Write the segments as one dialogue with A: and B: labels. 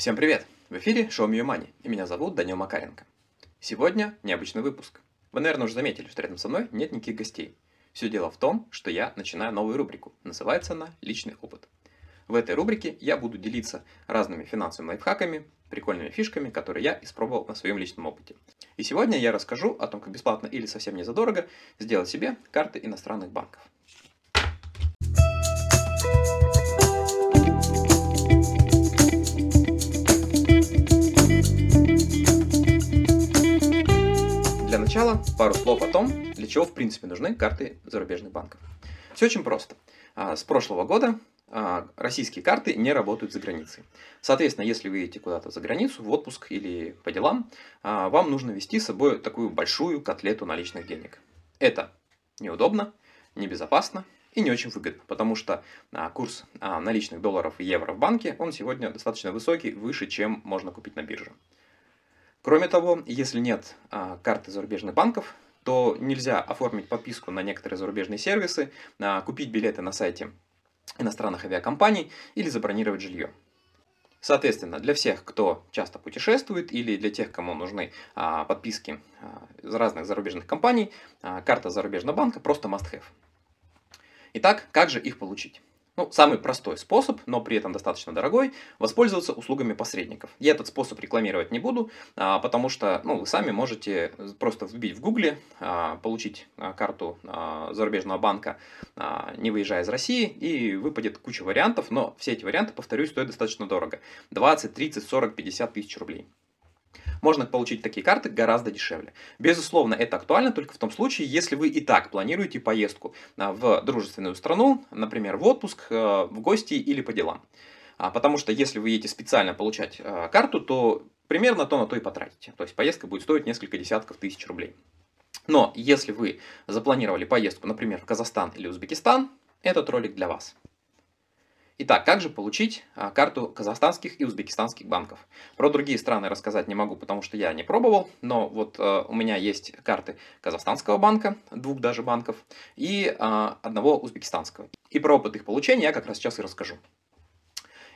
A: Всем привет! В эфире шоу Мию Мани, и меня зовут Данил Макаренко. Сегодня необычный выпуск. Вы, наверное, уже заметили, что рядом со мной нет никаких гостей. Все дело в том, что я начинаю новую рубрику. Называется она «Личный опыт». В этой рубрике я буду делиться разными финансовыми лайфхаками, прикольными фишками, которые я испробовал на своем личном опыте. И сегодня я расскажу о том, как бесплатно или совсем не задорого сделать себе карты иностранных банков. Пару слов о том, для чего в принципе нужны карты зарубежных банков. Все очень просто. А, с прошлого года а, российские карты не работают за границей. Соответственно, если вы едете куда-то за границу, в отпуск или по делам, а, вам нужно вести с собой такую большую котлету наличных денег. Это неудобно, небезопасно и не очень выгодно, потому что курс наличных долларов и евро в банке, он сегодня достаточно высокий, выше, чем можно купить на бирже. Кроме того, если нет а, карты зарубежных банков, то нельзя оформить подписку на некоторые зарубежные сервисы, а, купить билеты на сайте иностранных авиакомпаний или забронировать жилье. Соответственно, для всех, кто часто путешествует или для тех, кому нужны а, подписки а, разных зарубежных компаний, а, карта зарубежного банка просто must-have. Итак, как же их получить? Ну, самый простой способ, но при этом достаточно дорогой, воспользоваться услугами посредников. Я этот способ рекламировать не буду, а, потому что ну, вы сами можете просто вбить в гугле, а, получить а, карту зарубежного банка, не выезжая из России, и выпадет куча вариантов, но все эти варианты, повторюсь, стоят достаточно дорого. 20, 30, 40, 50 тысяч рублей можно получить такие карты гораздо дешевле. Безусловно, это актуально только в том случае, если вы и так планируете поездку а, в дружественную страну, например, в отпуск, э, в гости или по делам. А, потому что если вы едете специально получать э, карту, то примерно то на то и потратите. То есть поездка будет стоить несколько десятков тысяч рублей. Но если вы запланировали поездку, например, в Казахстан или Узбекистан, этот ролик для вас. Итак, как же получить а, карту казахстанских и узбекистанских банков? Про другие страны рассказать не могу, потому что я не пробовал, но вот э, у меня есть карты казахстанского банка, двух даже банков, и э, одного узбекистанского. И про опыт их получения я как раз сейчас и расскажу.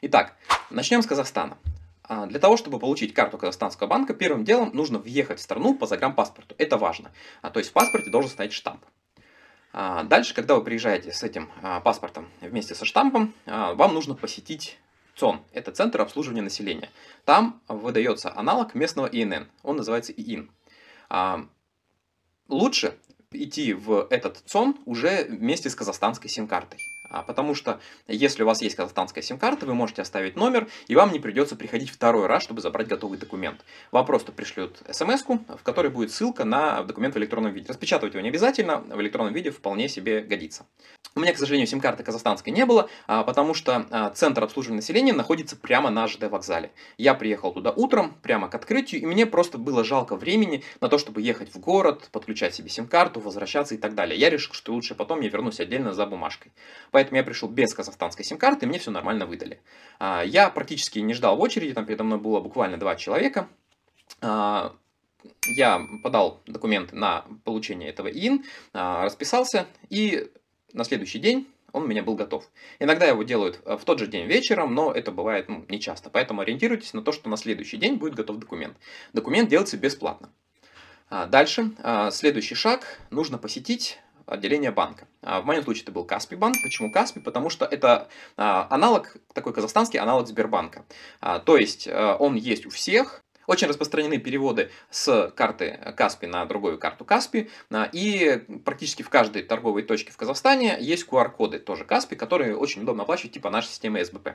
A: Итак, начнем с Казахстана. А, для того, чтобы получить карту казахстанского банка, первым делом нужно въехать в страну по загранпаспорту. Это важно. А, то есть в паспорте должен стоять штамп. А, дальше, когда вы приезжаете с этим а, паспортом вместе со штампом, а, вам нужно посетить ЦОН. Это Центр обслуживания населения. Там выдается аналог местного ИНН. Он называется ИИН. Лучше идти в этот ЦОН уже вместе с казахстанской сим-картой. А, потому что если у вас есть казахстанская сим-карта, вы можете оставить номер, и вам не придется приходить второй раз, чтобы забрать готовый документ. Вам просто пришлют смс в которой будет ссылка на документ в электронном виде. Распечатывать его не обязательно, в электронном виде вполне себе годится. У меня, к сожалению, сим-карты казахстанской не было, а, потому что а, центр обслуживания населения находится прямо на ЖД вокзале. Я приехал туда утром, прямо к открытию, и мне просто было жалко времени на то, чтобы ехать в город, подключать себе сим-карту, возвращаться и так далее. Я решил, что лучше потом я вернусь отдельно за бумажкой. Поэтому я пришел без казахстанской сим-карты, мне все нормально выдали. А, я практически не ждал в очереди, там передо мной было буквально два человека я подал документы на получение этого ИИН, расписался, и на следующий день он у меня был готов. Иногда его делают э, в тот же день вечером, но это бывает ну, не. Поэтому ориентируйтесь на то, что на следующий день будет готов документ. Документ делается бесплатно. А, дальше, а, следующий шаг, нужно посетить отделение банка. А, в моем случае это был Каспий банк. Почему Каспий? Потому что это аналог, такой казахстанский аналог Сбербанка. То есть э, он есть у всех, очень распространены переводы с карты Каспи на другую карту Каспи. А, и практически в каждой торговой точке в Казахстане есть QR-коды тоже Каспи, которые очень удобно оплачивать, типа нашей системы СБП.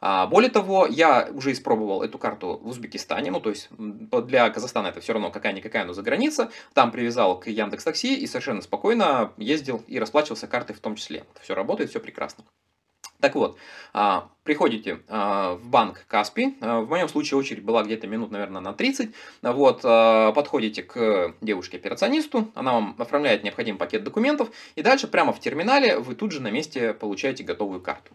A: А, более того, я уже испробовал эту карту в Узбекистане, ну то есть для Казахстана это все равно какая-никакая, но за граница. Там привязал к Яндекс Такси и совершенно спокойно ездил и расплачивался картой в том числе. Все работает, все прекрасно. Так вот, а, приходите а, в банк Каспи, в моем случае очередь была где-то минут, наверное, на 30, вот, подходите к девушке-операционисту, она вам оформляет необходимый пакет документов, и дальше прямо в терминале вы тут же на месте получаете готовую карту.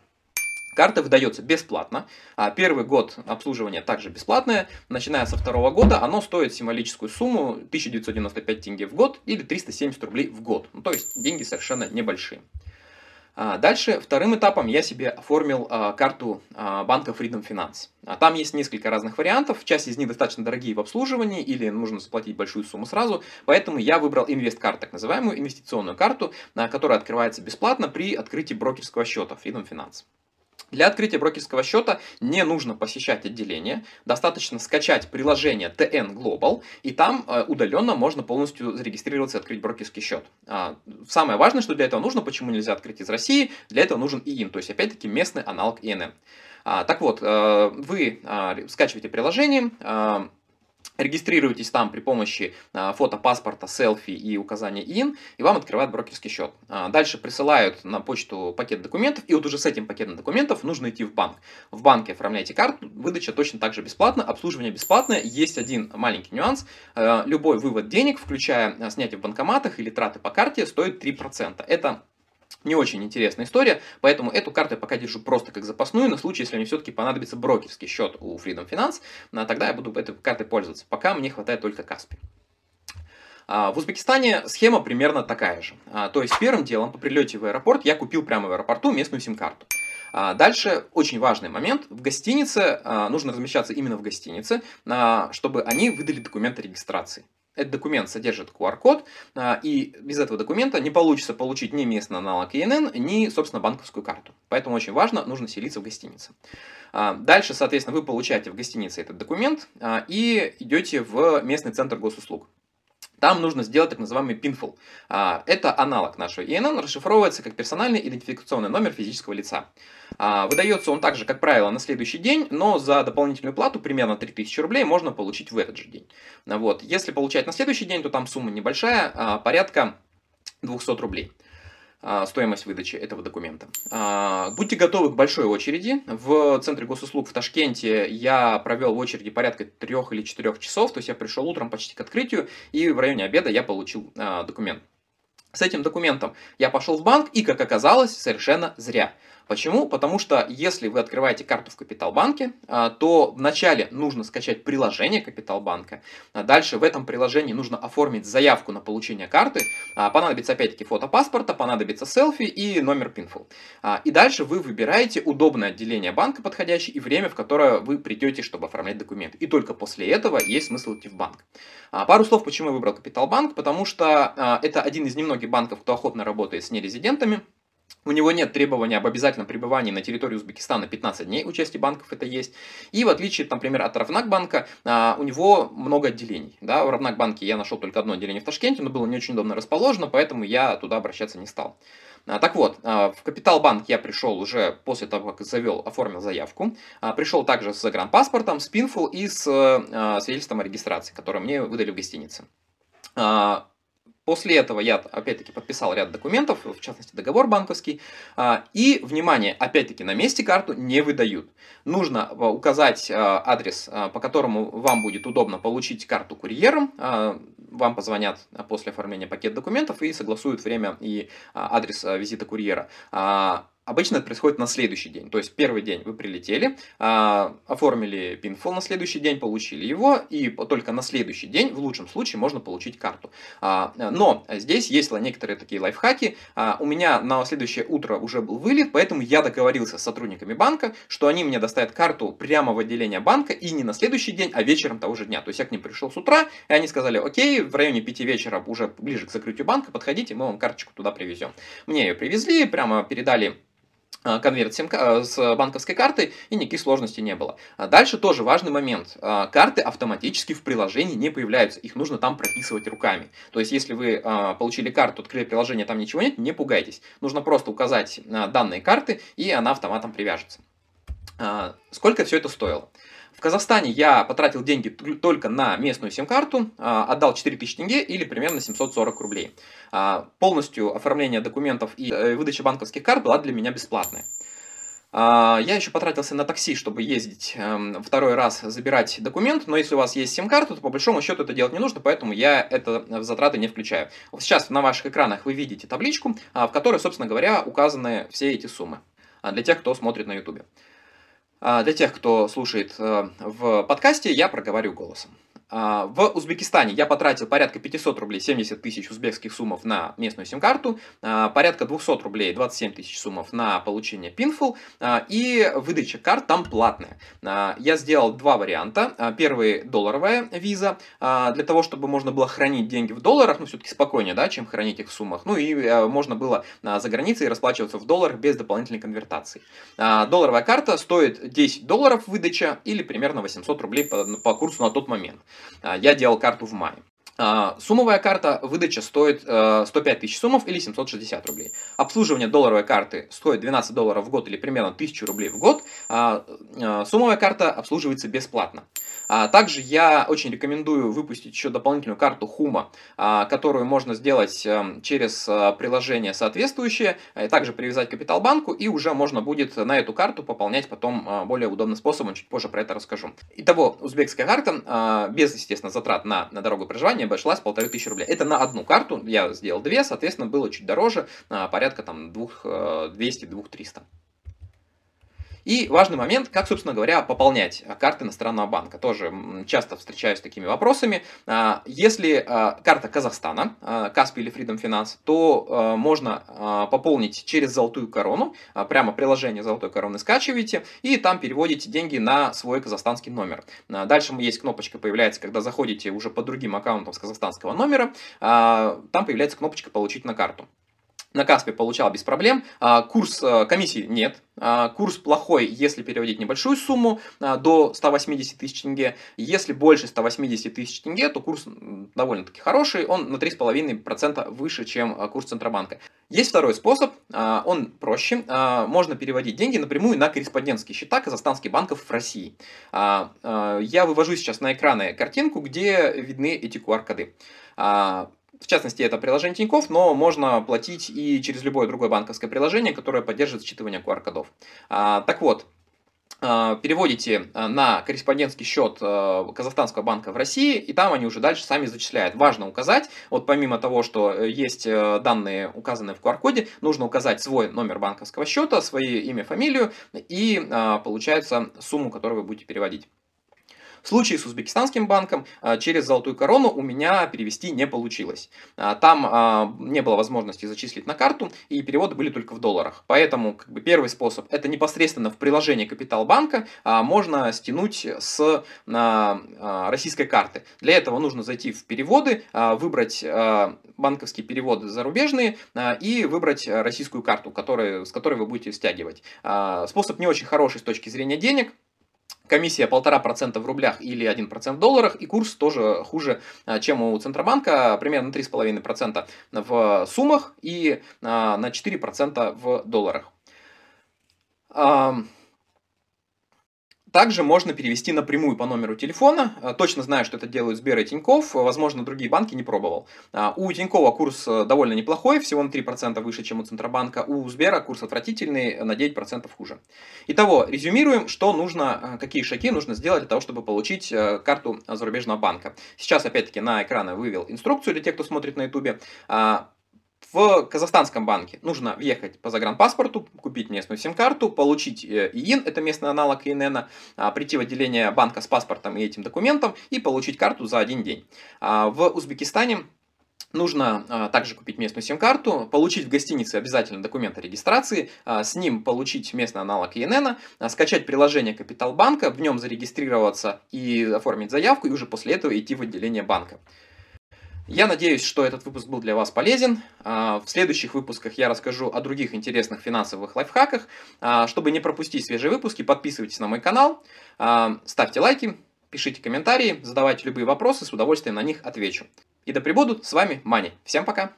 A: Карта выдается бесплатно. А первый год обслуживания также бесплатное. Начиная со второго года оно стоит символическую сумму 1995 тенге в год или 370 рублей в год. Ну, то есть деньги совершенно небольшие. А, дальше, вторым этапом я себе оформил а, карту а, банка Freedom Finance. Там есть несколько разных вариантов, часть из них достаточно дорогие в обслуживании или нужно заплатить большую сумму сразу, поэтому я выбрал инвест-карту, так называемую инвестиционную карту, которая открывается бесплатно при открытии брокерского счета Freedom Finance. Для открытия брокерского счета не нужно посещать отделение, достаточно скачать приложение TN Global, и там э, удаленно можно полностью зарегистрироваться и открыть брокерский счет. А, самое важное, что для этого нужно, почему нельзя открыть из России, для этого нужен ИИН, то есть опять-таки местный аналог ИНН. А, так вот, э, вы а, скачиваете приложение, Регистрируетесь там при помощи а, фото паспорта, селфи и указания ИН, и вам открывают брокерский счет. А, дальше присылают на почту пакет документов, и вот уже с этим пакетом документов нужно идти в банк. В банке оформляете карту, выдача точно так же бесплатна, обслуживание бесплатное. Есть один маленький нюанс. А, любой вывод денег, включая снятие в банкоматах или траты по карте, стоит 3%. Это не очень интересная история, поэтому эту карту я пока держу просто как запасную, на случай, если мне все-таки понадобится брокерский счет у Freedom Finance, а тогда я буду этой картой пользоваться. Пока мне хватает только Каспи. А, в Узбекистане схема примерно такая же. А, то есть первым делом по прилете в аэропорт я купил прямо в аэропорту местную сим-карту. Дальше очень важный момент. В гостинице нужно размещаться именно в гостинице, чтобы они выдали документы регистрации. Этот документ содержит QR-код, а, и без этого документа не получится получить ни местный аналог ИНН, ни, собственно, банковскую карту. Поэтому очень важно, нужно селиться в гостинице. А, дальше, соответственно, вы получаете в гостинице этот документ а, и идете в местный центр госуслуг. Там нужно сделать так называемый PINFL. Это аналог нашего ИНН, расшифровывается как персональный идентификационный номер физического лица. Выдается он также, как правило, на следующий день, но за дополнительную плату, примерно 3000 рублей, можно получить в этот же день. Вот. Если получать на следующий день, то там сумма небольшая, порядка 200 рублей. А, стоимость выдачи этого документа. А, будьте готовы к большой очереди. В центре госуслуг в Ташкенте я провел в очереди порядка трех или четырех часов, то есть я пришел утром почти к открытию, и в районе обеда я получил а, документ. С этим документом я пошел в банк, и, как оказалось, совершенно зря. Почему? Потому что если вы открываете карту в Капиталбанке, а, то вначале нужно скачать приложение Капиталбанка. А дальше в этом приложении нужно оформить заявку на получение карты. А, понадобится опять-таки фото паспорта, понадобится селфи и номер пинфул. И дальше вы выбираете удобное отделение банка подходящее и время, в которое вы придете, чтобы оформлять документы. И только после этого есть смысл идти в банк. Пару слов, почему я выбрал Капиталбанк. Потому что это один из немногих банков, кто охотно работает с нерезидентами. У него нет требования об обязательном пребывании на территории Узбекистана 15 дней, у части банков это есть. И в отличие, например, от Равнак банка, а, у него много отделений. Да? В Равнак банке я нашел только одно отделение в Ташкенте, но было не очень удобно расположено, поэтому я туда обращаться не стал. А, так вот, а, в Капитал Банк я пришел уже после того, как завел, оформил заявку. Пришел также с загранпаспортом, с Пинфул и с свидетельством о регистрации, которое мне выдали в гостинице. После этого я, опять-таки, подписал ряд документов, в частности, договор банковский. А, и, внимание, опять-таки, на месте карту не выдают. Нужно а, указать а, адрес, по которому вам будет удобно получить карту курьером. Вам позвонят после оформления пакета документов и согласуют время и адрес визита курьера. Обычно это происходит на следующий день. То есть первый день вы прилетели, а, оформили пинфол на следующий день, получили его, и только на следующий день, в лучшем случае, можно получить карту. А, но здесь есть некоторые такие лайфхаки. А, у меня на следующее утро уже был вылет, поэтому я договорился с сотрудниками банка, что они мне доставят карту прямо в отделение банка и не на следующий день, а вечером того же дня. То есть я к ним пришел с утра, и они сказали, окей, в районе 5 вечера, уже ближе к закрытию банка, подходите, мы вам карточку туда привезем. Мне ее привезли, прямо передали конверт э, с банковской картой, и никаких сложностей не было. А дальше тоже важный момент. Карты автоматически в приложении не появляются, их нужно там прописывать руками. То есть, если вы получили карту, открыли приложение, там ничего нет, не пугайтесь. Нужно просто указать данные карты, и она автоматом привяжется. Сколько все это стоило? Казахстане я потратил деньги только на местную сим-карту, а, отдал 4000 тенге или примерно 740 рублей. А, полностью оформление документов и э, выдача банковских карт была для меня бесплатная. А, я еще потратился на такси, чтобы ездить эм, второй раз забирать документ, но если у вас есть сим-карта, то по большому счету это делать не нужно, поэтому я это в затраты не включаю. Сейчас на ваших экранах вы видите табличку, в которой, собственно говоря, указаны все эти суммы для тех, кто смотрит на YouTube. А, для тех, кто слушает э, в подкасте, я проговорю голосом. А, в Узбекистане я потратил порядка 500 рублей, 70 тысяч узбекских суммов на местную сим-карту, а, порядка 200 рублей, 27 тысяч суммов на получение Pinful, а, и выдача карт там платная. Я сделал два варианта. Первый долларовая виза, для того, чтобы можно было хранить деньги в долларах, ну, все-таки спокойнее, да, чем хранить их в суммах. Ну, и можно было за границей расплачиваться в долларах без дополнительной конвертации. Долларовая карта стоит 10 долларов выдача или примерно 800 рублей по, по курсу на тот момент. А, я делал карту в мае. А, суммовая карта выдача стоит 105 э, тысяч суммов или 760 рублей. Обслуживание долларовой карты стоит 12 долларов в год или примерно 1000 рублей в год. А, суммовая карта обслуживается бесплатно. А также я очень рекомендую выпустить еще дополнительную карту Хума, а, которую можно сделать эм, через а, приложение соответствующее, также привязать к Капиталбанку, и уже можно будет на эту карту пополнять потом более удобным способом, чуть позже про это расскажу. Итого, узбекская карта без, естественно, затрат на, на дорогу проживания обошлась полторы тысячи рублей. Это на одну карту, я сделал две, соответственно, было чуть дороже, порядка там 200-2300. И важный момент, как, собственно говоря, пополнять карты иностранного банка. Тоже часто встречаюсь с такими вопросами. А, если а, карта Казахстана, Каспи или Freedom Finance, то а, можно пополнить через Золотую Корону. Прямо приложение Золотой Короны скачиваете и там переводите деньги на свой казахстанский номер. Дальше есть кнопочка появляется, когда заходите уже по другим аккаунтам с казахстанского номера. Там появляется кнопочка «Получить на карту» на Каспе получал без проблем. А, курс э, комиссии нет. А, курс плохой, если переводить небольшую сумму а, до 180 тысяч тенге. Если больше 180 тысяч тенге, то курс довольно-таки хороший. Он на 3,5% выше, чем курс Центробанка. Есть второй способ, он проще. Можно переводить деньги напрямую на корреспондентские счета казахстанских банков в России. Я вывожу сейчас на экраны картинку, где видны эти QR-коды. В частности, это приложение Тинькофф, но можно платить и через любое другое банковское приложение, которое поддерживает считывание QR-кодов. А, так вот, а, переводите а, на корреспондентский счет Казахстанского банка в России, и там они уже дальше сами зачисляют. Важно указать, вот помимо того, что э, есть э, данные, указанные в QR-коде, нужно указать свой номер банковского счета, свое имя, фамилию, и получается сумму, которую вы будете переводить. В случае с узбекистанским банком а, через золотую корону у меня перевести не получилось. А, там а, не было возможности зачислить на карту, и переводы были только в долларах. Поэтому как бы, первый способ это непосредственно в приложении Капитал банка можно стянуть с российской карты. Для этого нужно зайти в переводы, выбрать банковские переводы зарубежные и выбрать российскую карту, с которой вы будете стягивать. Способ не очень хороший с точки зрения денег, комиссия 1,5% в рублях или 1% в долларах, и курс тоже хуже, а, чем у Центробанка, примерно 3,5% в суммах и а, на 4% в долларах. Также можно перевести напрямую по номеру телефона. Э, точно знаю, что это делают Сбер и Тиньков. Возможно, другие банки не пробовал. А, у Тинькова курс э, довольно неплохой, всего на 3% выше, чем у Центробанка. У Сбера курс отвратительный, на 9% хуже. Итого, резюмируем, что нужно, э, какие шаги нужно сделать для того, чтобы получить карту зарубежного банка. Сейчас, опять-таки, на экраны вывел инструкцию для тех, кто смотрит на YouTube. В казахстанском банке нужно въехать по загранпаспорту, купить местную сим-карту, получить э, ИИН, это местный аналог ИНН, а, прийти в отделение банка с паспортом и этим документом и получить карту за один день. А, в Узбекистане Нужно а, также купить местную сим-карту, получить в гостинице обязательно документ о регистрации, с ним получить местный аналог ИНН, а, скачать приложение Капиталбанка, в нем зарегистрироваться и оформить заявку, и уже после этого идти в отделение банка. Я надеюсь, что этот выпуск был для вас полезен. А, в следующих выпусках я расскажу о других интересных финансовых лайфхаках. А, чтобы не пропустить свежие выпуски, подписывайтесь на мой канал, а, ставьте лайки, пишите комментарии, задавайте любые вопросы, с удовольствием на них отвечу. И да пребудут с вами Мани. Всем пока!